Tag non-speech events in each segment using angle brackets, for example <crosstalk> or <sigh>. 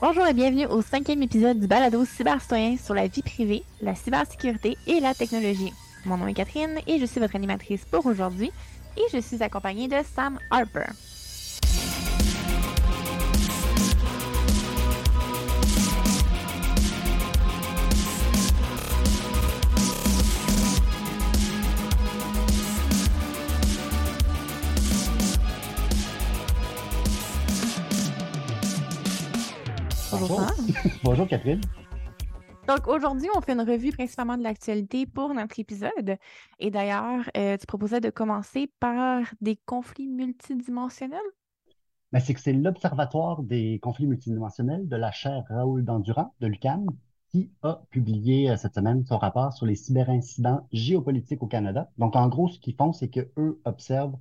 Bonjour et bienvenue au cinquième épisode du balado cybercitoyen sur la vie privée, la cybersécurité et la technologie. Mon nom est Catherine et je suis votre animatrice pour aujourd'hui et je suis accompagnée de Sam Harper. <laughs> Bonjour Catherine. Donc aujourd'hui, on fait une revue principalement de l'actualité pour notre épisode. Et d'ailleurs, euh, tu proposais de commencer par des conflits multidimensionnels? Ben, c'est que c'est l'Observatoire des conflits multidimensionnels de la chaire Raoul Dandurand de l'UQAM qui a publié euh, cette semaine son rapport sur les cyberincidents géopolitiques au Canada. Donc, en gros, ce qu'ils font, c'est qu'eux observent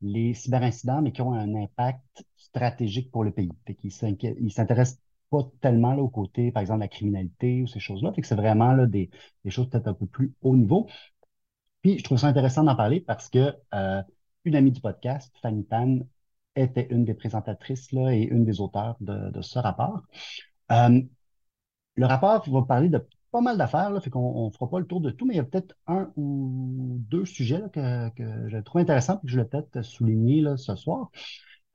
les cyberincidents, mais qui ont un impact stratégique pour le pays. Fait qu'ils s'intéressent pas tellement là, au côté, par exemple, de la criminalité ou ces choses-là. Que c'est vraiment là, des, choses peut-être un peu plus haut niveau. Puis, je trouve ça intéressant d'en parler parce que euh, une amie du podcast, Fanny Tan, était une des présentatrices et une des auteurs de, ce rapport. Euh, le rapport va parler de pas mal d'affaires, là, fait qu'on ne fera pas le tour de tout, mais il y a peut-être un ou deux sujets que, je trouve intéressants et que je vais peut-être souligner ce soir.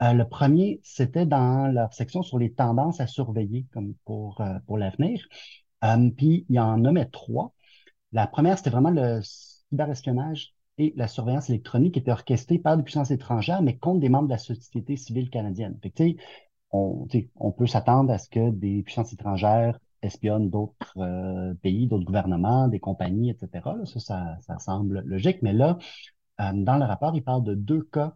Euh, le premier, c'était dans leur section sur les tendances à surveiller comme pour, euh, l'avenir. Euh, puis il en nommait trois. La première, c'était vraiment le cyberespionnage et la surveillance électronique qui était orchestrée par des puissances étrangères, mais contre des membres de la société civile canadienne. On, peut s'attendre à ce que des puissances étrangères espionnent d'autres pays, d'autres gouvernements, des compagnies, etc. Ça, ça, semble logique. Mais là, dans le rapport, il parle de deux cas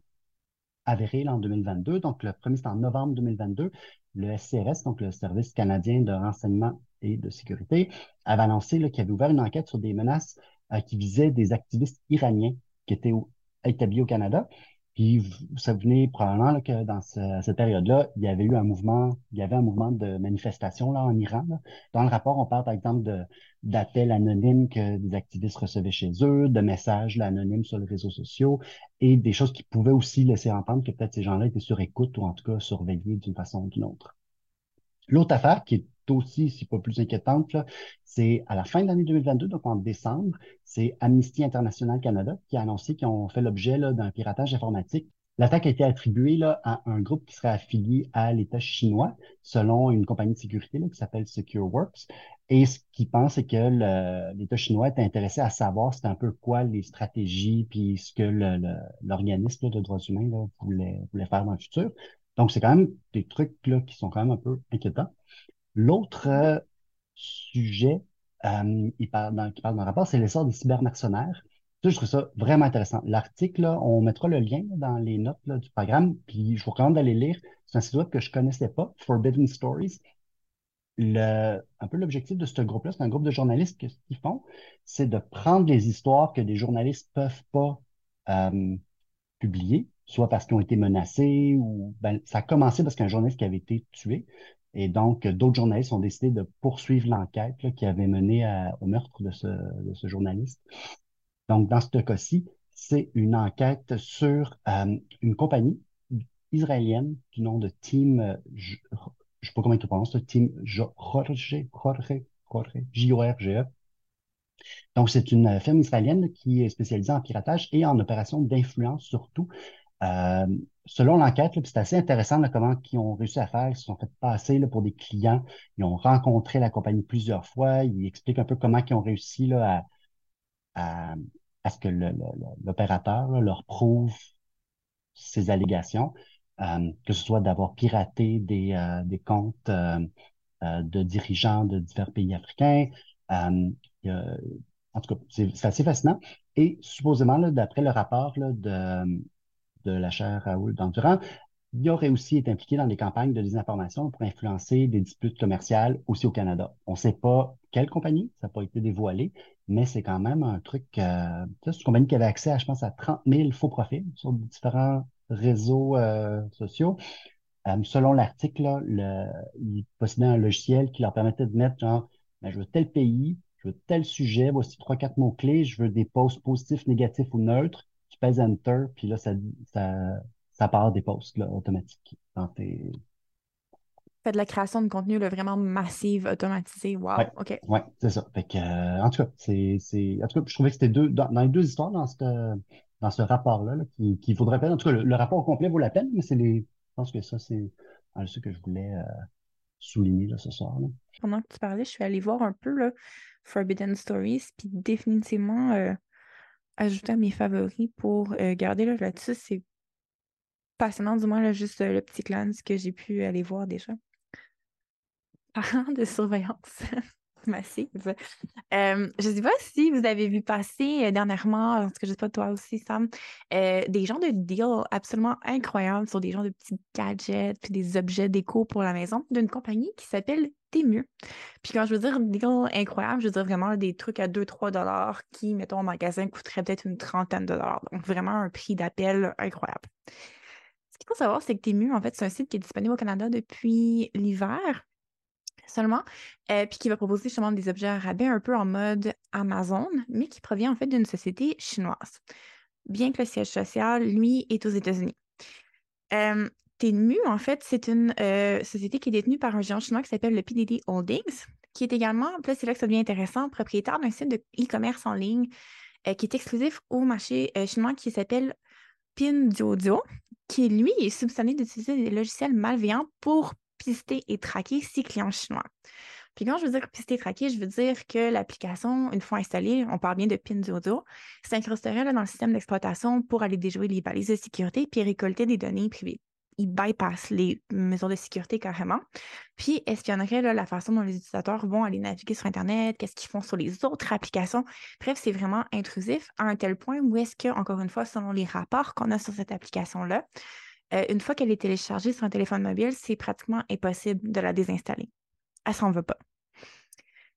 avérés là, en 2022. Donc, le premier, c'est en novembre 2022. Le SCRS, donc le Service canadien de renseignement et de sécurité, avait annoncé qu'il avait ouvert une enquête sur des menaces euh, qui visaient des activistes iraniens qui étaient établis au Canada. Puis, vous vous souvenez probablement que dans cette période-là, il y avait eu un mouvement, il y avait un mouvement de manifestation là, en Iran. Dans le rapport, on parle par exemple d'appels anonymes que des activistes recevaient chez eux, de messages anonymes sur les réseaux sociaux et des choses qui pouvaient aussi laisser entendre que peut-être ces gens-là étaient sur écoute ou en tout cas surveillés d'une façon ou d'une autre. L'autre affaire qui est aussi, si pas plus inquiétante, c'est à la fin de l'année 2022, donc en décembre, c'est Amnesty International Canada qui a annoncé qu'ils ont fait l'objet d'un piratage informatique. L'attaque a été attribuée là, à un groupe qui serait affilié à l'État chinois, selon une compagnie de sécurité qui s'appelle SecureWorks. Et ce qu'ils pensent, c'est que l'État chinois est intéressé à savoir c'était un peu quoi les stratégies puis ce que l'organisme de droits humains voulait, voulait faire dans le futur. Donc, c'est quand même des trucs là, qui sont quand même un peu inquiétants. L'autre euh, sujet euh, dans, qui parle dans le rapport, c'est l'essor des cybermercenaires. Je trouve ça vraiment intéressant. L'article, on mettra le lien dans les notes du programme, puis je vous recommande d'aller lire. C'est un site web que je connaissais pas, Forbidden Stories. Un peu l'objectif de ce groupe-là, c'est un groupe de journalistes que ce qu'ils font, c'est de prendre les histoires que des journalistes peuvent pas euh, publier, soit parce qu'ils ont été menacés ou ben, ça a commencé parce qu'un journaliste qui avait été tué. Et donc, d'autres journalistes ont décidé de poursuivre l'enquête qui avait mené à- au meurtre de ce, de ce journaliste. Donc, dans ce cas-ci, c'est une enquête sur euh, une compagnie israélienne du nom de Team, euh, je sais pas comment prononces, le Team Jo- Jorge, Jorge, Jorge, J-O-R-G-E. Donc, c'est une euh, firme israélienne qui est spécialisée en piratage et en opérations d'influence surtout. Euh, selon l'enquête, c'est assez intéressant là, comment ils ont réussi à faire. Ils se sont fait passer là, pour des clients. Ils ont rencontré la compagnie plusieurs fois. Ils expliquent un peu comment ils ont réussi là, à, à, ce que l'opérateur leur prouve ces allégations, euh, que ce soit d'avoir piraté des, euh, des comptes euh, de dirigeants de divers pays africains. En tout cas, c'est assez fascinant. Et supposément, d'après le rapport de, de la chaire Raoul Dandurand, il aurait aussi été impliqué dans des campagnes de désinformation pour influencer des disputes commerciales aussi au Canada. On ne sait pas quelle compagnie, ça n'a pas été dévoilé, mais c'est quand même un truc. Euh, c'est une compagnie qui avait accès à, je pense, à 30 000 faux profils sur différents réseaux euh, sociaux. Euh, selon l'article, le, ils possédaient un logiciel qui leur permettait de mettre genre, ben, je veux tel pays, je veux tel sujet, voici trois, quatre mots-clés, je veux des posts positifs, négatifs ou neutres. Pèses Enter, puis là, ça, ça, ça part des posts là, automatiques dans tes, Fait de la création de contenu là, vraiment massive, automatisée. Wow, Ouais, OK. ouais, c'est ça. Fait que, euh, en tout cas, c'est, en tout cas, je trouvais que c'était deux, dans, dans les deux histoires, dans cette, dans ce rapport-là, là, qui, qui vaudrait peine. En tout cas, le, le rapport complet vaut la peine, mais c'est les, je pense que ça, c'est euh, ce que je voulais euh, souligner, là, ce soir, là. Pendant que tu parlais, je suis allée voir un peu là, Forbidden Stories, puis définitivement euh, ajouter à mes favoris pour euh, garder là, là-dessus. C'est passionnant, du moins, là, juste euh, le petit glance que j'ai pu aller voir déjà. Parlant de surveillance <laughs> <laughs> massive, euh, je ne sais pas si vous avez vu passer euh, dernièrement, parce que je ne sais pas toi aussi, Sam, euh, des genres de deals absolument incroyables sur des genres de petits gadgets puis des objets déco pour la maison d'une compagnie qui s'appelle Temu. Puis quand je veux dire deal incroyable, je veux dire vraiment des trucs à 2-3 dollars qui, mettons, en magasin, coûteraient peut-être une trentaine de dollars. Donc vraiment un prix d'appel incroyable. Ce qu'il faut savoir, c'est que Temu, en fait, c'est un site qui est disponible au Canada depuis l'hiver seulement, euh, puis qui va proposer justement des objets à rabais un peu en mode Amazon, mais qui provient en fait d'une société chinoise. Bien que le siège social, lui, est aux États-Unis. Euh, en fait, c'est une euh, société qui est détenue par un géant chinois qui s'appelle le PDD Holdings, qui est également, là, c'est là que ça devient intéressant, propriétaire d'un site de e-commerce en ligne euh, qui est exclusif au marché chinois qui s'appelle Pinduoduo, qui lui est soupçonné d'utiliser des logiciels malveillants pour pister et traquer ses clients chinois. Puis quand je veux dire pister et traquer, je veux dire que l'application, une fois installée, on parle bien de Pinduoduo, s'incrusterait dans le système d'exploitation pour aller déjouer les balises de sécurité puis récolter des données privées. Il bypass les mesures de sécurité carrément. Puis espionnerait là, la façon dont les utilisateurs vont aller naviguer sur Internet, qu'est-ce qu'ils font sur les autres applications? Bref, c'est vraiment intrusif à un tel point où est-ce que, encore une fois, selon les rapports qu'on a sur cette application-là, euh, une fois qu'elle est téléchargée sur un téléphone mobile, c'est pratiquement impossible de la désinstaller. Elle s'en va pas.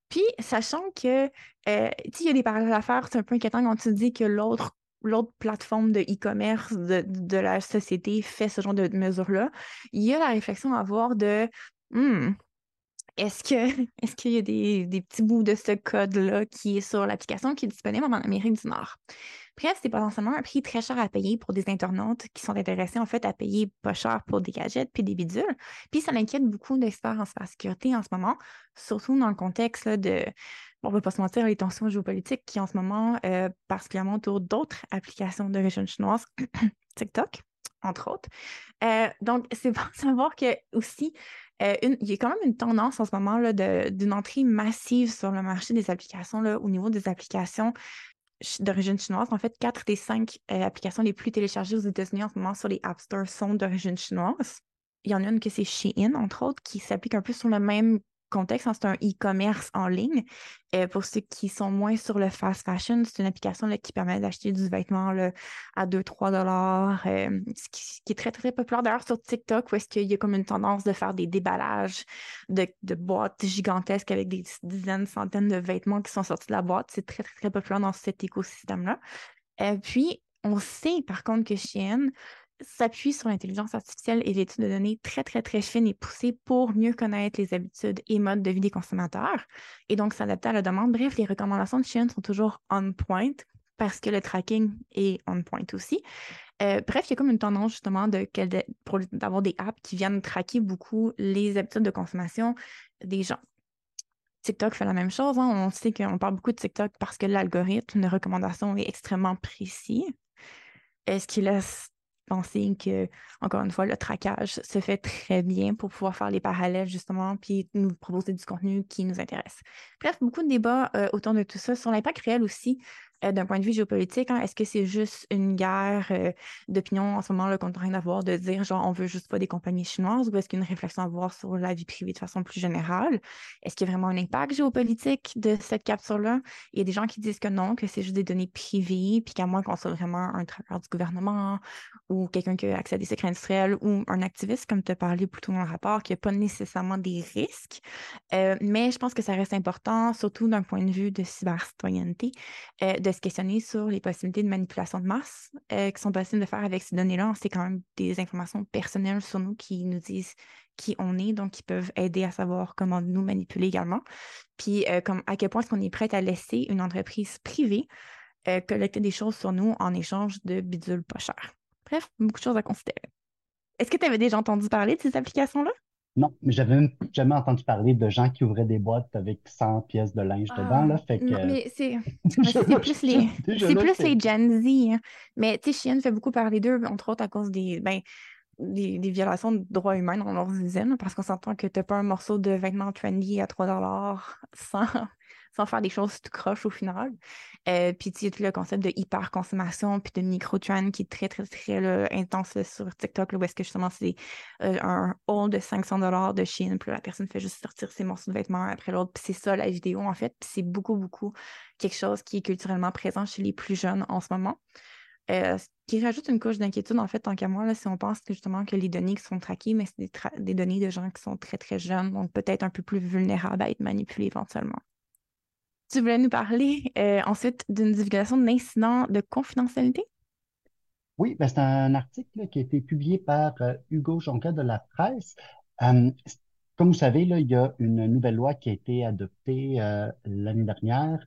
Puis, sachant que, euh, il y a des parallèles à faire, c'est un peu inquiétant quand tu dis que l'autre plateforme de e-commerce de, de, la société fait ce genre de mesures-là, il y a la réflexion à avoir de hmm, est-ce que <laughs> est-ce qu'il y a des, des, petits bouts de ce code-là qui est sur l'application qui est disponible en Amérique du Nord? Bref, c'est potentiellement un prix très cher à payer pour des internautes qui sont intéressés en fait à payer pas cher pour des gadgets puis des bidules. Puis ça inquiète beaucoup d'experts en cybersécurité en ce moment, surtout dans le contexte de, on ne va pas se mentir, les tensions géopolitiques qui en ce moment, euh, particulièrement autour d'autres applications d'origine chinoise, <clears throat> TikTok, entre autres. Euh, donc, c'est bon de savoir que aussi, euh, une, il y a quand même une tendance en ce moment d'une entrée massive sur le marché des applications là, au niveau des applications d'origine chinoise. En fait, quatre des cinq euh, applications les plus téléchargées aux États-Unis en ce moment sur les App Store sont d'origine chinoise. Il y en a une que c'est Shein, entre autres, qui s'applique un peu sur le même contexte, hein, c'est un e-commerce en ligne. Euh, pour ceux qui sont moins sur le fast fashion, c'est une application qui permet d'acheter du vêtement à 2-3 dollars, euh, ce, qui, est très, très populaire d'ailleurs sur TikTok, où est-ce qu'il y a comme une tendance de faire des déballages de, de, boîtes gigantesques avec des dizaines, centaines de vêtements qui sont sortis de la boîte. C'est très, très, très populaire dans cet écosystème-là. Euh, puis, on sait par contre que Shein s'appuie sur l'intelligence artificielle et l'étude de données très, très, très fine et poussée pour mieux connaître les habitudes et modes de vie des consommateurs et donc s'adapter à la demande. Bref, les recommandations de Shein sont toujours on point parce que le tracking est on point aussi. Euh, bref, il y a comme une tendance justement d'avoir des apps qui viennent traquer beaucoup les habitudes de consommation des gens. TikTok fait la même chose. Hein. On sait qu'on parle beaucoup de TikTok parce que l'algorithme de recommandation est extrêmement précis. Est-ce qu'il laisse penser que, encore une fois, le traquage se fait très bien pour pouvoir faire les parallèles, justement, puis nous proposer du contenu qui nous intéresse. Bref, beaucoup de débats euh, autour de tout ça, sur l'impact réel aussi d'un point de vue géopolitique, hein, est-ce que c'est juste une guerre euh, d'opinion en ce moment qu'on est en train d'avoir de dire genre on veut juste pas des compagnies chinoises ou est-ce qu'il y a une réflexion à avoir sur la vie privée de façon plus générale? Est-ce qu'il y a vraiment un impact géopolitique de cette capture-là? Il y a des gens qui disent que non, que c'est juste des données privées, puis qu'à moins qu'on soit vraiment un travailleur du gouvernement ou quelqu'un qui a accès à des secrets industriels ou un activiste, comme tu as parlé plus tôt dans le rapport, qui n'a pas nécessairement des risques. Euh, mais je pense que ça reste important, surtout d'un point de vue de cybercitoyenneté, de se questionner sur les possibilités de manipulation de masse euh, qui sont possibles de faire avec ces données-là. C'est quand même des informations personnelles sur nous qui nous disent qui on est, donc qui peuvent aider à savoir comment nous manipuler également. Puis euh, comme, à quel point est-ce qu'on est prêt à laisser une entreprise privée euh, collecter des choses sur nous en échange de bidules pas chers. Bref, beaucoup de choses à considérer. Est-ce que tu avais déjà entendu parler de ces applications-là? Non, mais j'avais même jamais entendu parler de gens qui ouvraient des boîtes avec 100 pièces de linge dedans, là. Fait que... Non, mais c'est <laughs> plus les, <laughs> c'est plus les Gen Z. Hein. Mais tu sais, fait beaucoup parler d'eux, entre autres à cause des, ben, des, des, violations de droits humains dans leurs usines, parce qu'on s'entend que tu n'as pas un morceau de vêtements trendy à 3 sans, sans faire des choses tout croche au final. Euh, puis tu le concept de hyper-consommation, puis de micro-trend qui est très, très, très intense sur TikTok, où est-ce que justement c'est euh, un haul de 500 dollars de Chine, puis la personne fait juste sortir ses morceaux de vêtements après l'autre, puis c'est ça la vidéo en fait, puis c'est beaucoup, beaucoup quelque chose qui est culturellement présent chez les plus jeunes en ce moment. Euh, ce qui rajoute une couche d'inquiétude, en fait, tant qu'à moi, là, si on pense que justement que les données qui sont traquées, mais c'est des, des, données de gens qui sont très, très jeunes, donc peut-être un peu plus vulnérables à être manipulés éventuellement. Tu voulais nous parler euh, ensuite d'une divulgation d'incidents de confidentialité? Oui, ben c'est un article qui a été publié par euh, Hugo Jonca de la presse. Euh, comme vous savez, il y a une nouvelle loi qui a été adoptée l'année dernière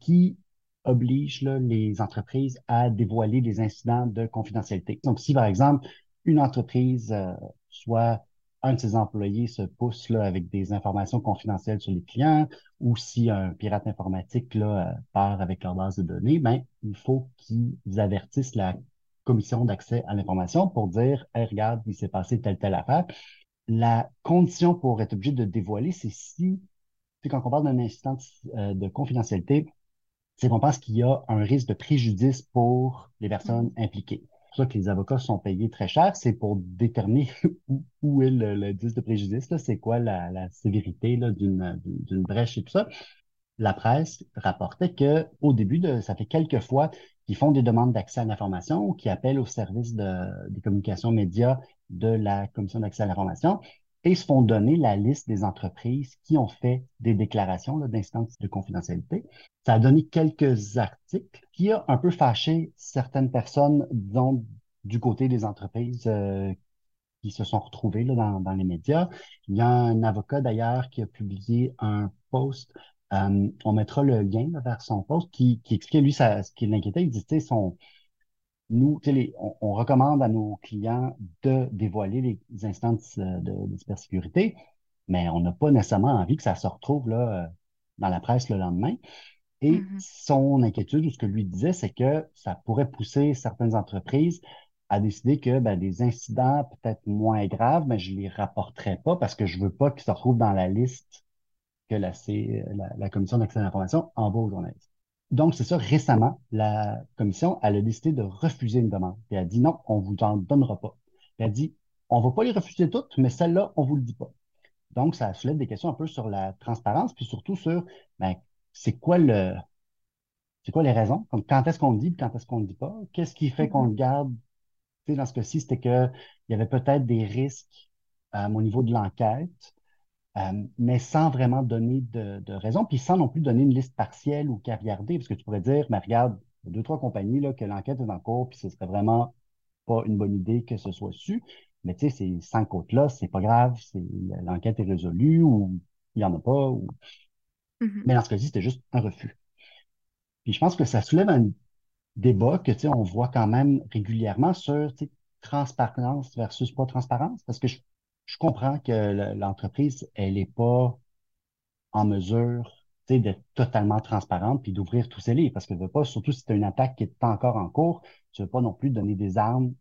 qui oblige les entreprises à dévoiler des incidents de confidentialité. Donc, si par exemple, une entreprise, soit un de ses employés se pousse là, avec des informations confidentielles sur les clients ou si un pirate informatique là, euh, part avec leur base de données, ben, il faut qu'ils avertissent la commission d'accès à l'information pour dire hey, regarde, il s'est passé telle, telle affaire. La condition pour être obligé de dévoiler, c'est si, quand on parle d'un incident euh, de confidentialité, c'est qu'on pense qu'il y a un risque de préjudice pour les personnes mmh. impliquées pour ça que les avocats sont payés très cher, c'est pour déterminer <laughs> où, est le, de préjudice, c'est quoi la, sévérité d'une brèche et tout ça. La presse rapportait que au début de, ça fait quelques fois qu'ils font des demandes d'accès à l'information ou qui appellent au service de, des communications médias de la Commission d'accès à l'information et se font donner la liste des entreprises qui ont fait des déclarations d'instances de confidentialité. Ça a donné quelques articles qui a un peu fâché certaines personnes, disons, du côté des entreprises euh, qui se sont retrouvées là, dans, dans, les médias. Il y a un avocat d'ailleurs qui a publié un post, euh, on mettra le lien vers son post, qui, qui expliquait lui ça, ce qui l'inquiétait. Il dit, son, nous, on, recommande à nos clients de dévoiler les instances euh, de, de cybersécurité, mais on n'a pas nécessairement envie que ça se retrouve là, euh, dans la presse le lendemain. Et mm-hmm. son inquiétude, ou ce que lui disait, c'est que ça pourrait pousser certaines entreprises à décider que ben, des incidents peut-être moins graves, mais je ne les rapporterai pas parce que je ne veux pas qu'ils se retrouvent dans la liste que la, la, la Commission d'accès à l'information envoie aux journalistes. Donc, c'est ça, récemment, la commission, elle a décidé de refuser une demande. Et elle a dit non, on vous en donnera pas. elle a dit, on va pas les refuser toutes, mais celle-là, on vous le dit pas. Donc, ça soulève des questions un peu sur la transparence, puis surtout sur, ben, c'est quoi le, c'est quoi les raisons? quand est-ce qu'on le dit, quand est-ce qu'on le dit pas? Qu'est-ce qui fait qu'on le garde? Tu sais, dans ce cas-ci, c'était qu'il y avait peut-être des risques euh, au niveau de l'enquête euh, mais sans vraiment donner de, de, raison, puis sans non plus donner une liste partielle ou regarder, parce que tu pourrais dire, mais regarde, il y a deux, trois compagnies là, que l'enquête est en cours, puis ce serait vraiment pas une bonne idée que ce soit su. Mais tu sais, ces cinq côtes-là, c'est pas grave, l'enquête est résolue ou il y en a pas. Ou... Mm-hmm. Mais dans ce cas-ci, c'était juste un refus. Puis je pense que ça soulève un débat que, tu sais, on voit quand même régulièrement sur, tu sais, transparence versus pas transparence, parce que je je comprends que l'entreprise, elle n'est pas en mesure d'être totalement transparente puis d'ouvrir tous ses livres parce que veut pas, surtout si tu as une attaque qui est encore en cours, tu ne veux pas non plus donner des armes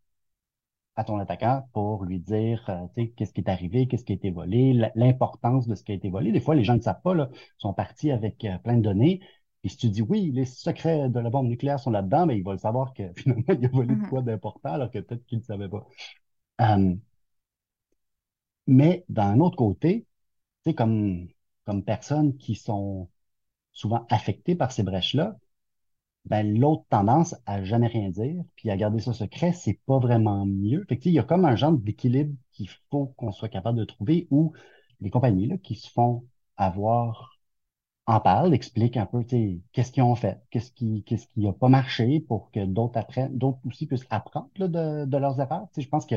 à ton attaquant pour lui dire euh, qu'est-ce qui est arrivé, qu'est-ce qui a été volé, l'importance de ce qui a été volé. Des fois, les gens ne savent pas, là, sont partis avec euh, plein de données, Et si tu dis oui, les secrets de la bombe nucléaire sont là-dedans, mais il va le savoir que <laughs> finalement, il a volé de Mhm. quoi d'important, alors que peut-être qu'il ne savait pas. Euh, mais d'un autre côté, comme, comme personnes qui sont souvent affectées par ces brèches-là, ben, l'autre tendance à jamais rien dire, puis à garder ça secret, c'est pas vraiment mieux. Il y a comme un genre d'équilibre qu'il faut qu'on soit capable de trouver où les compagnies là, qui se font avoir en parlent, expliquent un peu, qu'est-ce qu'ils ont fait, qu'est-ce qui, qu'est-ce qui pas marché pour que d'autres apprennent, d'autres aussi puissent apprendre de, leurs erreurs. Je pense que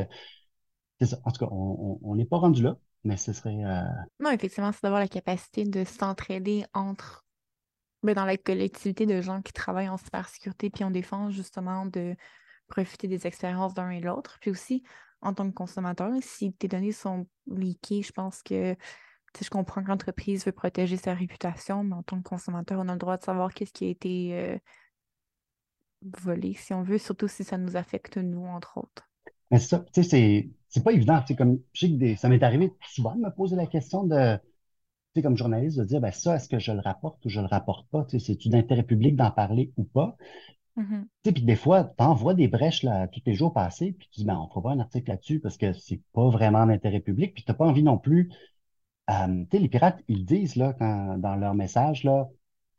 c'est ça. En tout cas, on on- on n'est pas rendu là, mais ce serait euh, Non, effectivement, c'est d'avoir la capacité de s'entraider entre, ben, dans la collectivité de gens qui travaillent en cybersécurité puis en défense, justement, de profiter des expériences d'un et l'autre. Puis aussi, en tant que consommateur, si tes données sont leakées, je pense que, tu sais, je comprends que l'entreprise veut protéger sa réputation, mais en tant que consommateur, on a le droit de savoir qu'est-ce qui a été euh, volé, si on veut, surtout si ça nous affecte, nous, entre autres. Mais c'est ça, tu sais, c'est, pas évident. Comme, je sais que des- ça m'est arrivé souvent de me poser la question de, tu sais, comme journaliste, de dire, ben ça, est-ce que je le rapporte ou je le rapporte pas? Tu sais, c'est-tu d'intérêt public d'en parler ou pas? Mhm. Tu sais, puis des fois, t'en vois des brèches, là, tous les jours passés, puis tu dis, ben, on fera pas un article là-dessus parce que c'est pas vraiment d'intérêt public, puis t'as pas envie non plus, euh, tu sais, les pirates, ils disent, là, quand, dans leur message, là,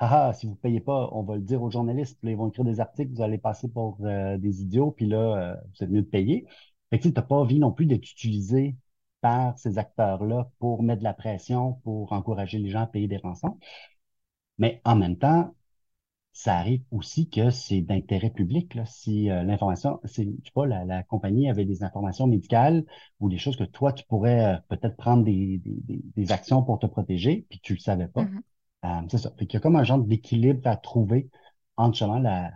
ah, ah, si vous payez pas, on va le dire aux journalistes, puis là, ils vont écrire des articles, vous allez passer pour euh, des idiots, puis là, euh, vous êtes mieux de payer. Fait que tu n'as pas envie non plus d'être utilisé par ces acteurs-là pour mettre de la pression, pour encourager les gens à payer des rançons. Mais en même temps, ça arrive aussi que c'est d'intérêt public, là. Si euh, l'information, c'est, je sais pas, la, la compagnie avait des informations médicales ou des choses que toi, tu pourrais euh, peut-être prendre des, des, actions pour te protéger, puis tu le savais pas. Mhm. Euh, c'est ça. Fait qu'il y a comme un genre d'équilibre à trouver entre justement la,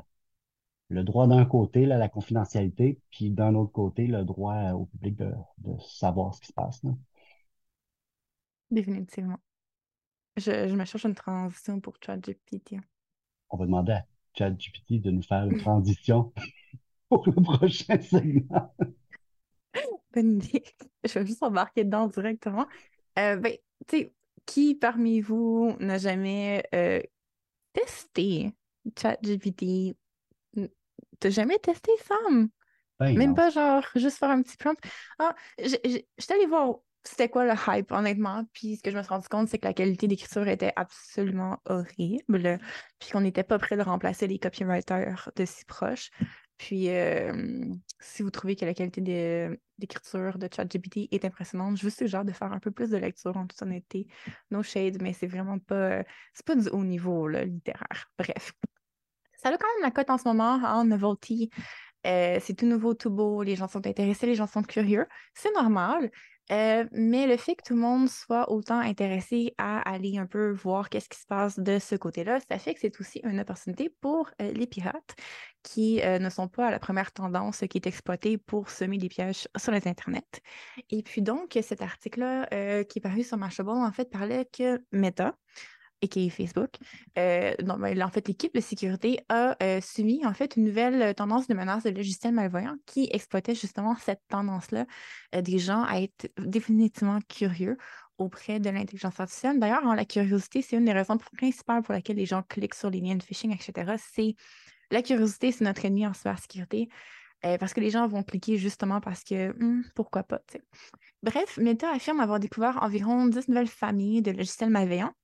le droit d'un côté, là, la confidentialité, puis d'un autre côté, le droit euh, au public de, de savoir ce qui se passe. là. Définitivement. Je, je me cherche une transition pour ChatGPT. On va demander à ChatGPT de nous faire une <laughs> transition <laughs> pour le prochain segment. <laughs> Bonne idée. Je vais juste embarquer dedans directement. Euh, ben, tu sais, qui parmi vous n'a jamais euh, testé ChatGPT? T'as jamais testé, Sam? Ben Même non. pas genre juste faire un petit prompt. Ah, j'étais allée voir c'était quoi le hype, honnêtement. Puis ce que je me suis rendu compte, c'est que la qualité d'écriture était absolument horrible. Puis qu'on n'était pas prêt de remplacer les copywriters de si proches. Puis euh, si vous trouvez que la qualité de- d'écriture de ChatGPT est impressionnante, je vous suggère de faire un peu plus de lecture en toute honnêteté. No shade, mais c'est vraiment pas. C'est pas du haut niveau là, littéraire. Bref. Ça a quand même la cote en ce moment en Novelty. Euh, c'est tout nouveau, tout beau, les gens sont intéressés, les gens sont curieux. C'est normal. Euh, mais le fait que tout le monde soit autant intéressé à aller un peu voir qu'est-ce qui se passe de ce côté-là, ça fait que c'est aussi une opportunité pour euh, les pirates qui ne sont pas à la première tendance qui est exploitée pour semer des pièges sur les internets. Et puis donc, cet article-là qui est paru sur Mashable, en fait, parlait que Meta, et Facebook. Euh, ben, en fait, l'équipe de sécurité a euh, suivi en fait une nouvelle tendance de menace de logiciels malvoyants qui exploitait justement cette tendance-là euh, des gens à être définitivement curieux auprès de l'intelligence artificielle. D'ailleurs, hein, la curiosité, c'est une des raisons principales pour lesquelles les gens cliquent sur les liens de phishing, etc. C'est la curiosité, c'est notre ennemi en cybersécurité. euh, parce que les gens vont cliquer justement parce que hmm, pourquoi pas. Bref, Meta affirme avoir découvert environ 10 nouvelles familles de logiciels malveillants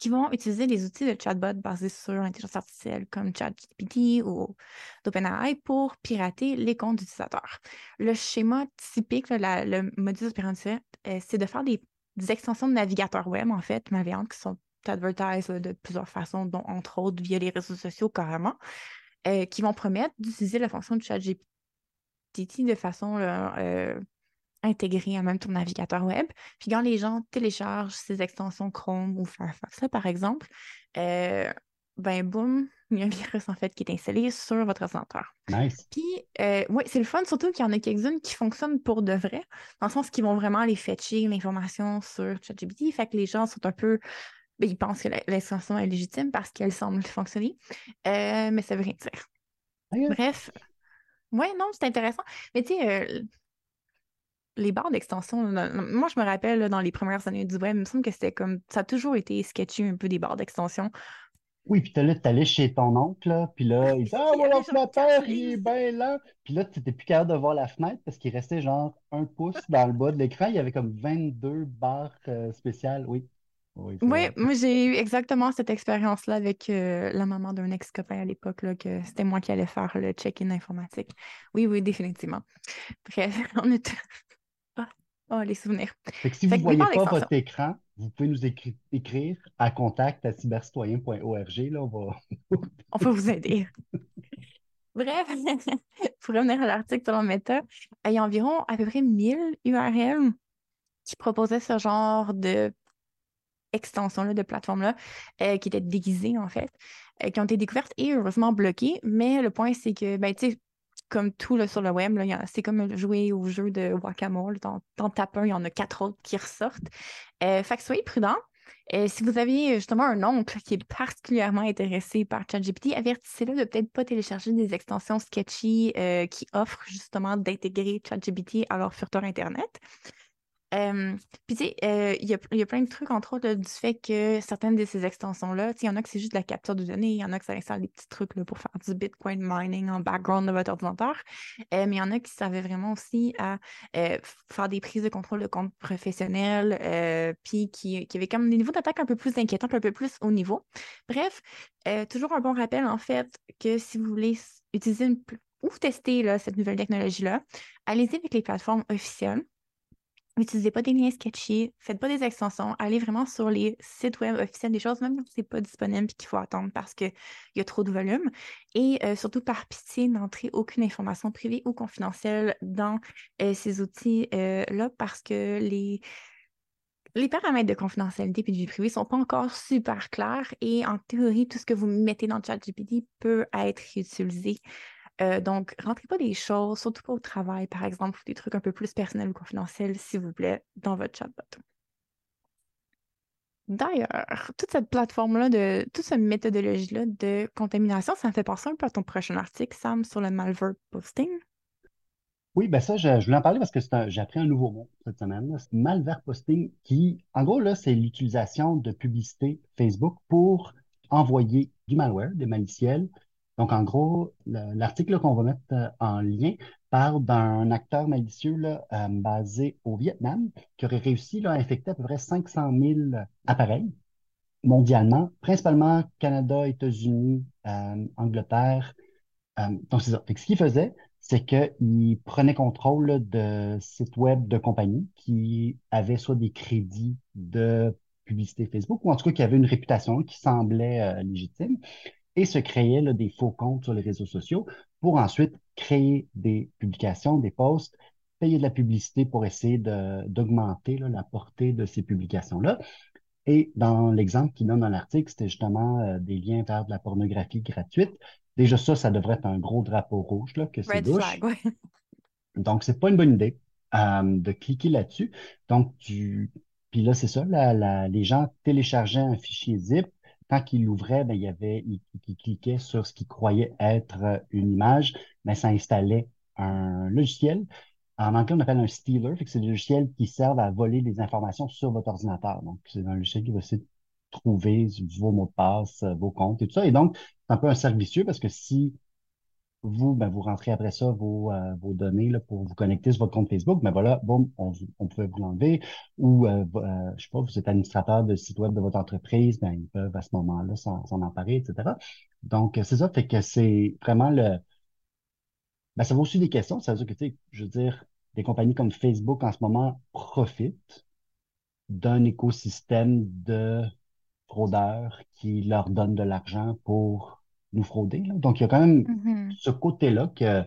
qui vont utiliser des outils de chatbot basés sur l'intelligence artificielle comme ChatGPT ou d'OpenAI pour pirater les comptes d'utilisateurs. Le schéma typique, le modus operandi, euh, c'est de faire des, extensions de navigateurs web, en fait, malveillantes, qui sont advertised de plusieurs façons, dont entre autres via les réseaux sociaux carrément, euh, qui vont promettre d'utiliser la fonction de ChatGPT de façon euh, intégrée à même ton navigateur web. Puis quand les gens téléchargent ces extensions Chrome ou Firefox, là, par exemple, euh, ben boum, il y a un virus en fait qui est installé sur votre ordinateur. Nice. Puis, euh, oui, c'est le fun, surtout qu'il y en a quelques-unes qui fonctionnent pour de vrai, dans le sens qu'ils vont vraiment aller fetcher l'information sur ChatGPT. Fait que les gens sont un peu. ben, ils pensent que l'extension est légitime parce qu'elle semble fonctionner, Euh, mais ça veut rien dire. Bref, ouais, non, c'est intéressant. Mais tu sais, euh, les barres d'extension, là, moi, je me rappelle là, dans les premières années du web, il me semble que c'était comme. Ça a toujours été sketchy un peu des barres d'extension. Oui, puis là, t'allais chez ton oncle, là, puis là, il dit <laughs> Ah, mon ordinateur, il est bien lent. Puis là, t'étais plus capable de voir la fenêtre parce qu'il restait genre un pouce dans le bas de l'écran. Il y avait comme 22 barres euh, spéciales. Oui, oui, Oui, moi j'ai eu exactement cette expérience-là avec euh, la maman d'un ex-copain à l'époque, là, que c'était moi qui allais faire le check-in informatique. Oui, oui, définitivement. Bref, <laughs> on est... Oh, les souvenirs. Fait que si vous ne voyez pas votre écran, vous pouvez nous écri- écrire à contact à cybercitoyen.org. Là, on va... On peut vous aider. Bref, <laughs> pour revenir à l'article selon Meta, il y a environ à peu près 1000 URL qui proposaient ce genre de extension-là, de plateforme-là, euh, qui étaient déguisées, en fait, euh, qui ont été découvertes et heureusement bloquées. Mais le point, c'est que, ben, tu sais, comme tout là, sur le web, c'est comme jouer au jeu de Whack-A-Mole. T'en, t'en tapes un, il y en a quatre autres qui ressortent. Euh, fait que soyez prudents. Euh, si vous avez justement un oncle qui est particulièrement intéressé par ChatGPT, avertissez-le de peut-être pas télécharger des extensions sketchy euh, qui offrent justement d'intégrer ChatGPT à leur furteur Internet. Puis, tu sais, il y a, y a plein de trucs, entre autres, du fait que certaines de ces extensions-là, il y en a que c'est juste de la capture de données, il y en a que ça installe des petits trucs là, pour faire du Bitcoin mining en background de votre ordinateur, mais il y en a qui servaient vraiment aussi à faire des prises de contrôle de compte professionnels, euh, puis qui, qui avaient comme des niveaux d'attaque un peu plus inquiétants, un peu plus haut niveau. Bref, toujours un bon rappel, en fait, que si vous voulez utiliser ou tester là, cette nouvelle technologie-là, allez-y avec les plateformes officielles. N'utilisez pas des liens sketchy, faites pas des extensions, allez vraiment sur les sites web officiels des choses, même si c'est pas disponible et qu'il faut attendre parce qu'il y a trop de volume. Et euh, surtout, par pitié, n'entrez aucune information privée ou confidentielle dans euh, ces outils-là parce que les, les paramètres de confidentialité et de vie privée ne sont pas encore super clairs et en théorie, tout ce que vous mettez dans ChatGPT peut être réutilisé. Euh, donc, rentrez pas des choses, surtout pas au travail, par exemple, ou des trucs un peu plus personnels ou confidentiels, s'il vous plaît, dans votre chatbot. D'ailleurs, toute cette plateforme-là, de toute cette méthodologie-là de contamination, ça me fait penser un peu à ton prochain article, Sam, sur le malware posting. Oui, ben ça, je, voulais en parler parce que j'ai appris un nouveau mot cette semaine. malware posting qui, en gros, là, c'est l'utilisation de publicité Facebook pour envoyer du malware, des maliciels. Donc, en gros, le- l'article qu'on va mettre euh, en lien parle d'un acteur malicieux euh, basé au Vietnam qui aurait réussi à infecter à peu près 500 000 appareils mondialement, principalement Canada, États-Unis, euh, Angleterre, donc, c'est ça. Ce qu'il faisait, c'est qu'il prenait contrôle de sites web de compagnies qui avaient soit des crédits de publicité Facebook ou en tout cas qui avaient une réputation qui semblait légitime et se créait là, des faux comptes sur les réseaux sociaux pour ensuite créer des publications, des posts, payer de la publicité pour essayer d'augmenter la portée de ces publications-là. Et dans l'exemple qu'il donne dans l'article, c'était justement euh, des liens vers de la pornographie gratuite. Déjà, ça, ça devrait être un gros drapeau rouge, là, que c'est ouais. <laughs> Donc, c'est pas une bonne idée euh, de cliquer là-dessus. Donc, tu... Puis là, c'est ça, les gens téléchargeaient un fichier zip. Quand ils l'ouvraient, ben, il y avait, ils cliquaient sur ce qu'ils croyaient être une image, mais ça installait un logiciel. En anglais, on appelle un stealer, c'est des logiciels qui servent à voler des informations sur votre ordinateur. Donc, c'est un logiciel qui va essayer de trouver vos mots de passe, vos comptes et tout ça. Et donc, c'est un peu un cercle vicieux parce que si vous, ben, vous rentrez après ça vos, euh, vos données là, pour vous connecter sur votre compte Facebook, ben voilà, boum, on, on pouvait vous l'enlever. Ou, euh, euh, je sais pas, vous êtes administrateur de site web de votre entreprise, ben, ils peuvent à ce moment-là s'en emparer, etc. Donc, c'est ça, fait que c'est vraiment le... Ben, ça vaut aussi des questions. Ça veut dire que, tu sais, je veux dire, des compagnies comme Facebook en ce moment profitent d'un écosystème de fraudeurs qui leur donnent de l'argent pour nous frauder. là. Donc, il y a quand même Mhm. ce côté-là que,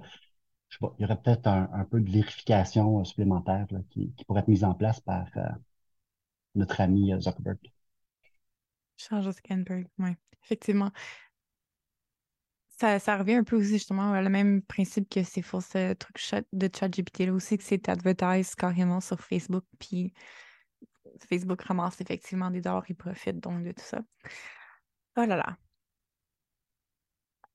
je sais pas, il y aurait peut-être un, un peu de vérification euh, supplémentaire là, qui, qui pourrait être mise en place par euh, notre ami euh, Zuckerberg. Charles Zuckerberg, oui, effectivement. Ça, ça revient un peu aussi justement à le même principe que ces fausses trucs de ChatGPT là aussi, que c'est advertise carrément sur Facebook, puis Facebook ramasse effectivement des dollars et profite donc de tout ça. Oh là là.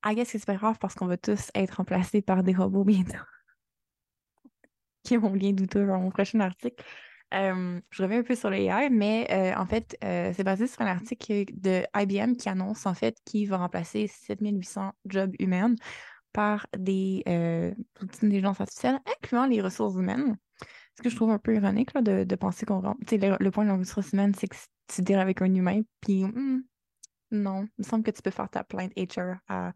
I guess que c'est pas grave parce qu'on va tous être remplacés par des robots bientôt. <laughs> Qui est mon lien douteux dans mon prochain article. Euh, je reviens un peu sur l'AI, mais euh, en fait, euh, c'est basé sur un article de IBM qui annonce en fait qu'il va remplacer 7800 jobs humains par des outils d'intelligence artificielle, incluant les ressources humaines. Ce que je trouve un peu ironique là, de, penser qu'on. Le, le point de la ressource humaine, c'est que tu deals avec un humain, puis hmm, non, il me semble que tu peux faire ta plainte HR à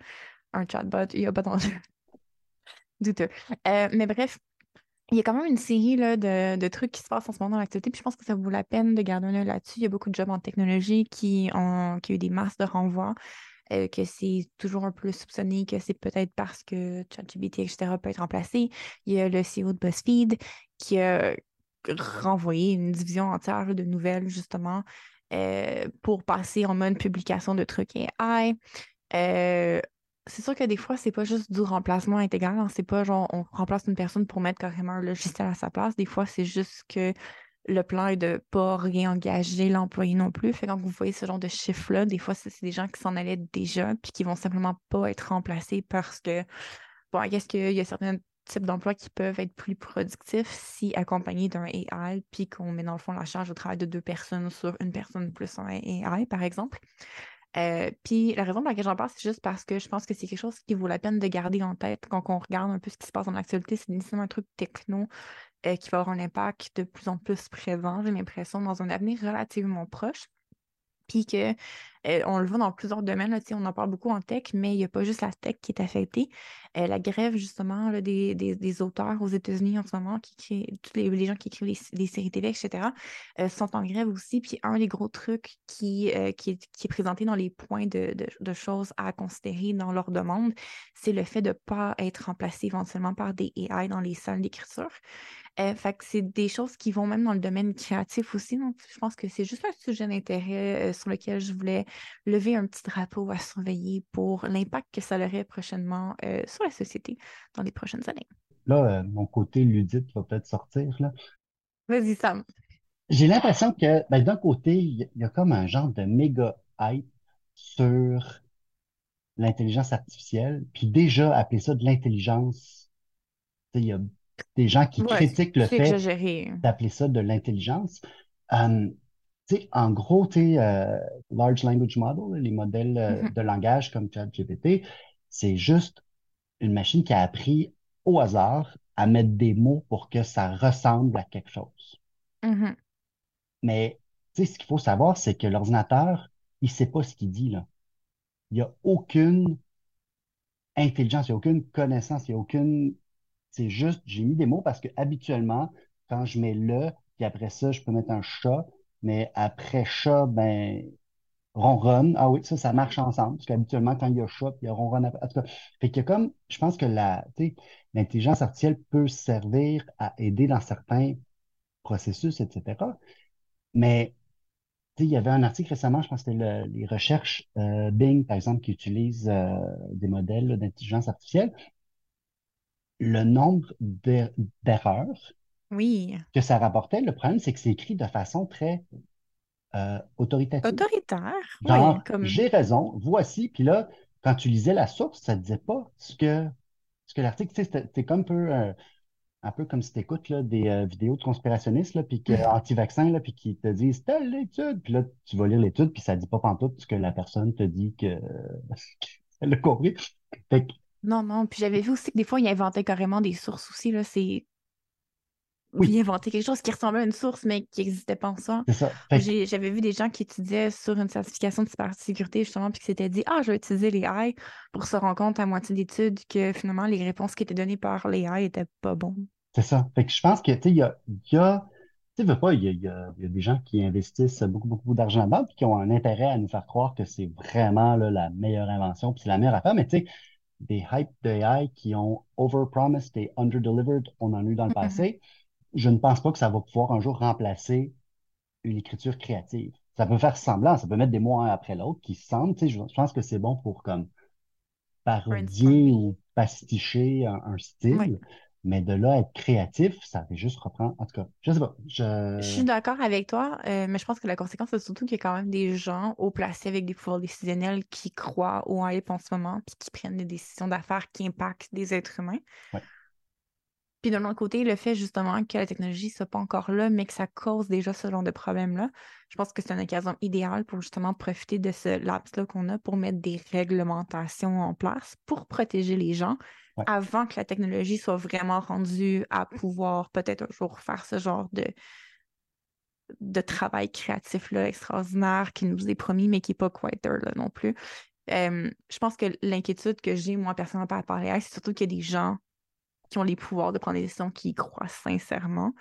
un chatbot, il n'y a pas d'enjeu. <laughs> Douteux. mais bref, il y a quand même une série de, trucs qui se passent en ce moment dans l'actualité, puis je pense que ça vaut la peine de garder un œil là-dessus. Il y a beaucoup de jobs en technologie qui ont, qui ont eu des masses de renvois, euh, que c'est toujours un peu soupçonné que c'est peut-être parce que ChatGPT, etc., peut être remplacé. Il y a le CEO de BuzzFeed qui a renvoyé une division entière de nouvelles, justement, euh, pour passer en mode publication de trucs AI. Euh, c'est sûr que des fois, c'est pas juste du remplacement intégral. Hein. C'est pas genre on remplace une personne pour mettre carrément un logiciel à sa place. Des fois, c'est juste que le plan est de pas réengager l'employé non plus. Fait quand vous voyez ce genre de chiffres-là, des fois, c'est des gens qui s'en allaient déjà puis qui vont simplement pas être remplacés parce que, bon, qu'est-ce qu'il y a certains types d'emplois qui peuvent être plus productifs si accompagnés d'un AI puis qu'on met dans le fond la charge de travail de deux personnes sur une personne plus un AI, par exemple. Euh, puis la raison pour laquelle j'en parle, c'est juste parce que je pense que c'est quelque chose qui vaut la peine de garder en tête quand on regarde un peu ce qui se passe dans l'actualité. C'est nécessairement un truc techno euh, qui va avoir un impact de plus en plus présent, j'ai l'impression, dans un avenir relativement proche. Puis que euh, on le voit dans plusieurs domaines. Là, on en parle beaucoup en tech, mais il n'y a pas juste la tech qui est affectée. Euh, la grève, justement, des, des, auteurs aux États-Unis en ce moment, qui créent, tous les, gens qui écrivent les, séries télé, etc., euh, sont en grève aussi. Puis un des gros trucs qui, qui, est, présenté dans les points de, de, choses à considérer dans leur demande, c'est le fait de ne pas être remplacé éventuellement par des AI dans les salles d'écriture. Euh, fait que c'est des choses qui vont même dans le domaine créatif aussi. Donc, je pense que c'est juste un sujet d'intérêt euh, sur lequel je voulais lever un petit drapeau à surveiller pour l'impact que ça aurait prochainement euh, sur la société dans les prochaines années. Là, mon côté ludique va peut-être sortir. Là. Vas-y, Sam. J'ai l'impression que ben, d'un côté, il y, a comme un genre de méga hype sur l'intelligence artificielle, puis déjà appeler ça de l'intelligence. Il y a des gens qui critiquent le fait d'appeler ça de l'intelligence. En gros, euh, Large Language Model, les modèles euh, mm-hmm. de langage comme ChatGPT, c'est juste une machine qui a appris au hasard à mettre des mots pour que ça ressemble à quelque chose. Mm-hmm. Mais ce qu'il faut savoir, c'est que l'ordinateur, il ne sait pas ce qu'il dit. Là. Il n'y a aucune intelligence, il n'y a aucune connaissance, il n'y a aucune c'est juste, j'ai mis des mots parce que habituellement, quand je mets le, puis après ça, je peux mettre un chat, mais après chat, ben, ronronne. Ah oui, ça, ça marche ensemble. Parce qu'habituellement, quand il y a chat, puis il y a ronronne après. En tout cas, fait que comme, je pense que la, l'intelligence artificielle peut servir à aider dans certains processus, etc. Mais, il y avait un article récemment, je pense que c'était les recherches euh, Bing, par exemple, qui utilisent euh, des modèles d'intelligence artificielle le nombre d'erreurs oui. que ça rapportait, le problème, c'est que c'est écrit de façon très euh, autoritative. Autoritaire? Genre, j'ai raison, voici. Puis là, quand tu lisais la source, ça ne disait pas ce que, ce que l'article, tu sais, c'était comme un peu, euh, un peu comme si tu écoutes des euh, vidéos de conspirationnistes, là, puis que, mm. anti-vaccins, puis qui te disent telle l'étude. Puis là, tu vas lire l'étude, puis ça ne dit pas pantoute ce que la personne te dit que <laughs> elle a compris. Fait non, non. Puis j'avais vu aussi que des fois, il inventait carrément des sources aussi. Là, c'est. Oui. Il inventait quelque chose qui ressemblait à une source, mais qui n'existait pas en soi. C'est ça. J'avais vu des gens qui étudiaient sur une certification de cybersécurité, justement, puis qui s'étaient dit Ah, je vais utiliser les AI pour se rendre compte à moitié d'études que finalement, les réponses qui étaient données par les AI n'étaient pas bonnes. C'est ça. Fait que je pense que, tu sais, il y a. Y a... Tu veux pas, il y, a, des gens qui investissent beaucoup, beaucoup d'argent là-dedans, puis qui ont un intérêt à nous faire croire que c'est vraiment là, la meilleure invention, puis c'est la meilleure affaire. Mais tu sais, des hypes d'AI qui ont overpromised et under-delivered, on en a eu dans le mm-hmm. passé. Je ne pense pas que ça va pouvoir un jour remplacer une écriture créative. Ça peut faire semblant, ça peut mettre des mots un après l'autre qui se sentent. Je, je pense que c'est bon pour comme parodier ou pasticher un, style. Mais de là être créatif, ça fait juste reprendre. En tout cas, je sais pas. Je, suis d'accord avec toi, euh, mais je pense que la conséquence, c'est surtout qu'il y a quand même des gens haut placés avec des pouvoirs décisionnels qui croient au hype en ce moment, puis qui prennent des décisions d'affaires qui impactent des êtres humains. Puis d'un autre côté, le fait justement que la technologie ne soit pas encore là, mais que ça cause déjà ce genre de problème-là, je pense que c'est une occasion idéale pour justement profiter de ce laps-là qu'on a pour mettre des réglementations en place pour protéger les gens Ouais. avant que la technologie soit vraiment rendue à pouvoir peut-être un jour faire ce genre de, de travail créatif-là extraordinaire qui nous est promis, mais qui n'est pas quite there là, non plus. Euh, je pense que l'inquiétude que j'ai, moi, personnellement, par rapport à c'est surtout qu'il y a des gens qui ont les pouvoirs de prendre des décisions qui y croient sincèrement,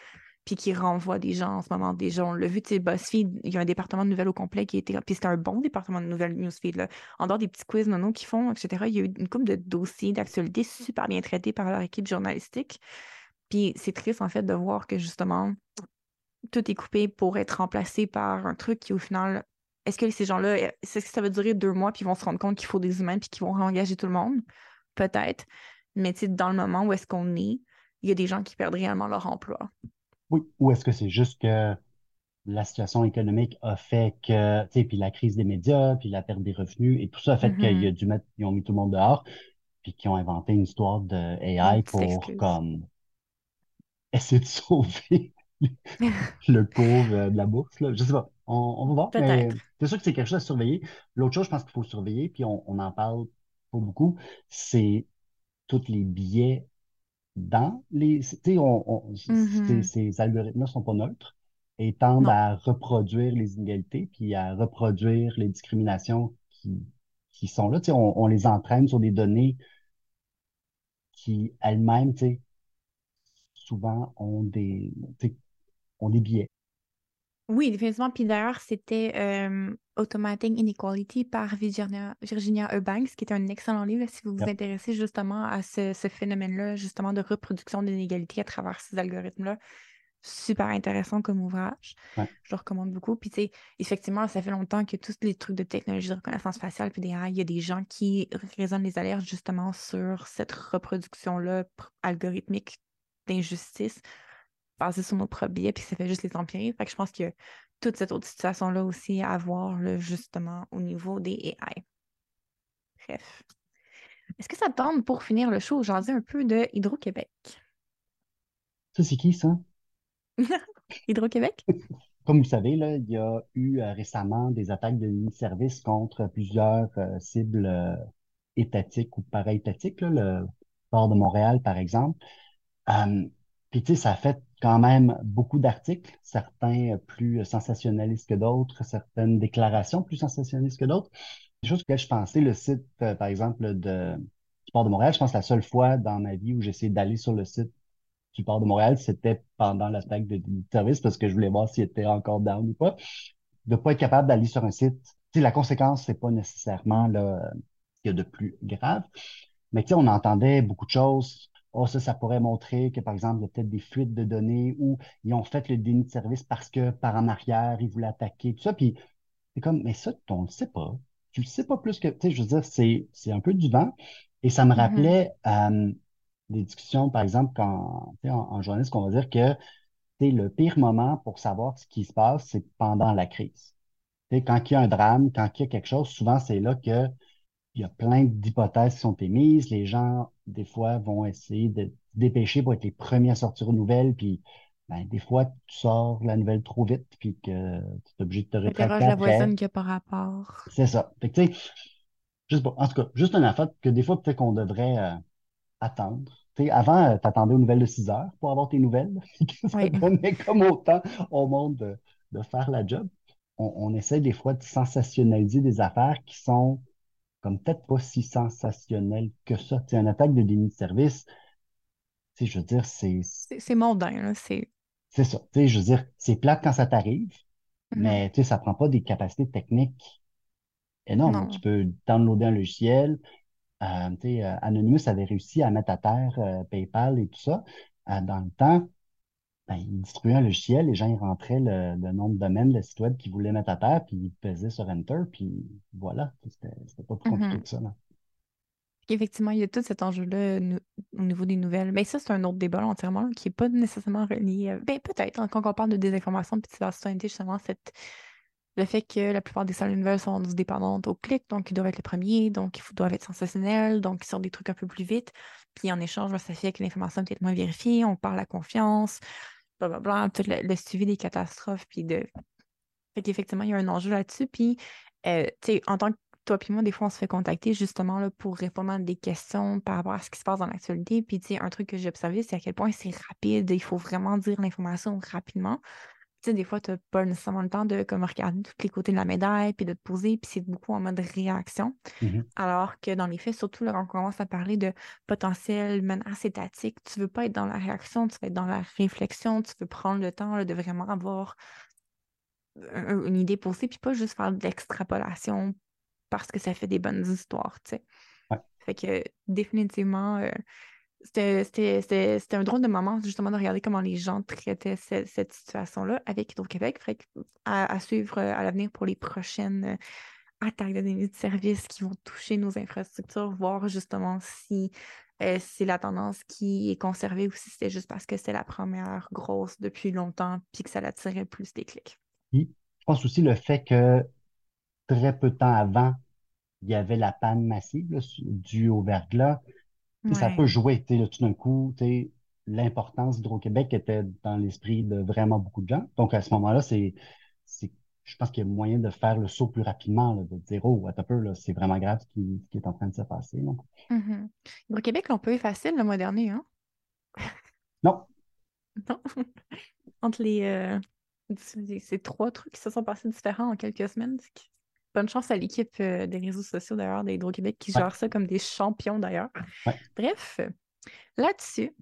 puis qui renvoient des gens en ce moment. Déjà, on l'a vu, tu sais, BuzzFeed, il y a un département de nouvelles au complet qui était. Puis c'était un bon département de nouvelles Newsfeed, là. En dehors des petits quiz nono qu'ils font, etc., il y a eu une couple de dossiers d'actualité super bien traités par leur équipe journalistique. Puis c'est triste, en fait, de voir que justement, tout est coupé pour être remplacé par un truc qui, au final, est-ce que ces gens-là, est-ce que ça va durer deux mois, puis ils vont se rendre compte qu'il faut des humains, puis qu'ils vont réengager tout le monde? Peut-être. Mais tu sais, dans le moment où est-ce qu'on est, il y a des gens qui perdent réellement leur emploi. Oui, ou est-ce que c'est juste que la situation économique a fait que, tu sais, puis la crise des médias, puis la perte des revenus, et tout ça a fait qu'il Mhm. a dû mettre, ils ont mis tout le monde dehors, puis qu'ils ont inventé une histoire de AI pour, excuse. comme, essayer de <laughs> sauver le <laughs> cours euh, de la bourse, là. Je sais pas. On, on va voir, c'est sûr que c'est quelque chose à surveiller. L'autre chose, je pense qu'il faut surveiller, puis on, on en parle pas beaucoup, c'est tous les biais dans les. Tu sais, on, on- ces, ces algorithmes-là sont pas neutres et tendent Non. à reproduire les inégalités, puis à reproduire les discriminations qui, qui sont là. Tu sais, on, on les entraîne sur des données qui elles-mêmes, tu sais, souvent ont des, tu sais, ont des biais. Oui, définitivement. Puis d'ailleurs, c'était euh, Automating Inequality par Virginia, Virginia Eubanks, qui est un excellent livre si vous vous intéressez justement à ce, ce phénomène-là, justement de reproduction d'inégalités à travers ces algorithmes-là. Super intéressant comme ouvrage. Ouais. Je le recommande beaucoup. Puis, tu sais, effectivement, ça fait longtemps que tous les trucs de technologie de reconnaissance faciale, puis des il y a des gens qui résonnent les alertes justement sur cette reproduction-là pr- algorithmique d'injustice basée sur nos propres biais, puis ça fait juste les empirer. Fait que je pense qu'il y a toute cette autre situation-là aussi à voir, là, justement, au niveau des AI. Bref. Est-ce que ça te tente pour finir le show, j'en dis un peu de Hydro-Québec? Ça, c'est qui, ça? <laughs> Hydro-Québec? <laughs> Comme vous savez, là, il y a eu euh, récemment des attaques de mini-services contre plusieurs euh, cibles euh, étatiques ou para-étatiques, là, le port de Montréal, par exemple. Euh, puis, tu sais, ça a fait quand même beaucoup d'articles, certains plus sensationnalistes que d'autres, certaines déclarations plus sensationnalistes que d'autres. Des choses auxquelles je pensais, le site, euh, par exemple, de, du port de Montréal, je pense que la seule fois dans ma vie où j'ai essayé d'aller sur le site du port de Montréal, c'était pendant l'attaque de, de service parce que je voulais voir s'il était encore down ou pas. De pas être capable d'aller sur un site. Tu sais, la conséquence, c'est pas nécessairement là, ce qu'il y a de plus grave. Mais tu sais, on entendait beaucoup de choses. Oh, ça, ça pourrait montrer que, par exemple, il y a peut-être des fuites de données ou ils ont fait le déni de service parce que par en arrière, ils voulaient attaquer, tout ça. Puis c'est comme, mais ça, on le sait pas. Tu le sais pas plus que, tu sais, je veux dire, c'est, c'est un peu du vent. Et ça me Mhm. rappelait euh, des discussions, par exemple, quand, en, en journaliste, qu'on va dire que, le pire moment pour savoir ce qui se passe, c'est pendant la crise. Quand il y a un drame, quand il y a quelque chose, souvent, c'est là que il y a plein d'hypothèses qui sont émises. Les gens, des fois, vont essayer de dépêcher pour être les premiers à sortir une nouvelle. Puis, ben, des fois, tu sors la nouvelle trop vite, puis que tu es obligé de te rétracter la voisine qui n'a pas rapport. C'est ça. Fait que, juste bon, en tout cas, juste un affaire que des fois, peut-être qu'on devrait euh, attendre. Tu sais, avant, tu attendais aux nouvelles de 6 heures pour avoir tes nouvelles. <laughs> ça Oui. donnait comme autant au monde de, de faire la job? On, on essaie des fois de sensationnaliser des affaires qui sont comme peut-être pas si sensationnelles que ça. Tu sais, une attaque de déni de service, tu sais, je veux dire, c'est C'est c'est mondain. C'est. c'est ça. Tu sais, je veux dire, c'est plate quand ça t'arrive, Mhm. mais tu sais, ça prend pas des capacités techniques énormes. Non. Tu peux downloader un logiciel. Euh, tu sais, euh, Anonymous avait réussi à mettre à terre euh, PayPal et tout ça. Euh, dans le temps, ben, il distribuait un logiciel, les gens ils rentraient le, le nom de domaine, le site web qu'ils voulaient mettre à terre, puis ils pesaient sur Enter, puis voilà. C'était pas plus compliqué Mhm. que ça. là. Effectivement, il y a tout cet enjeu-là au niveau des nouvelles. Mais ça, c'est un autre débat entièrement qui n'est pas nécessairement relié. à- Ben, peut-être, hein, quand on parle de désinformation et de cybercitoyenneté, justement, cette le fait que la plupart des salles nouvelles sont dépendantes au clic, donc ils doivent être les premiers, donc ils doivent être sensationnels, donc ils sortent des trucs un peu plus vite. Puis en échange, ben, ça fait que l'information est peut-être moins vérifiée, on parle à confiance, blablabla, tout le, suivi des catastrophes, puis de. Fait qu'effectivement, il y a un enjeu là-dessus. Puis, euh, tu sais, en tant que toi puis moi, des fois, on se fait contacter justement là, pour répondre à des questions par rapport à ce qui se passe dans l'actualité. Puis, tu sais, un truc que j'ai observé, c'est à quel point c'est rapide. Il faut vraiment dire l'information rapidement sais, des fois, tu n'as pas nécessairement le temps de comme, regarder tous les côtés de la médaille, puis de te poser, puis c'est beaucoup en mode réaction. Mhm. Alors que dans les faits, surtout là, quand on commence à parler de potentiel menace étatique, tu ne veux pas être dans la réaction, tu veux être dans la réflexion, tu veux prendre le temps là, de vraiment avoir une idée posée, puis pas juste faire de l'extrapolation parce que ça fait des bonnes histoires, tu sais. Fait que définitivement, euh, c'était un drôle de moment, justement, de regarder comment les gens traitaient cette situation-là avec Hydro-Québec. À, à, suivre euh, à l'avenir pour les prochaines euh, attaques de données de services qui vont toucher nos infrastructures, voir justement si euh, c'est la tendance qui est conservée ou si c'était juste parce que c'est la première grosse depuis longtemps puis que ça l'attirait plus des clics. je pense aussi le fait que très peu de temps avant, il y avait la panne massive due au verglas. Ça peut jouer, tout d'un coup, l'importance d'Hydro-Québec était dans l'esprit de vraiment beaucoup de gens. Donc, à ce moment-là, c'est, je pense qu'il y a moyen de faire le saut plus rapidement, de dire, oh, à peu, c'est vraiment grave ce qui, est en train de se passer. Mm-hmm. Hydro-Québec l'ont pas eu facile le mois dernier, hein? Non. <laughs> non. Entre les. Euh, ces trois trucs qui se sont passés différents en quelques semaines. Bonne chance à l'équipe euh, des réseaux sociaux d'ailleurs d'Hydro-Québec qui gère ça comme des champions d'ailleurs. Bref, là-dessus,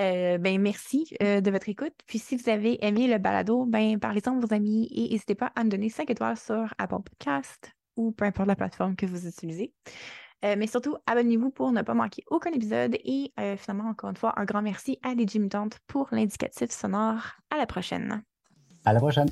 euh, ben merci euh, de votre écoute. Puis si vous avez aimé le balado, ben parlez-en à vos amis et n'hésitez pas à me donner 5 étoiles sur Apple Podcast ou peu importe la plateforme que vous utilisez. mais surtout, abonnez-vous pour ne pas manquer aucun épisode. Et finalement, encore une fois, un grand merci à les Mutantes pour l'indicatif sonore. À la prochaine. À la prochaine.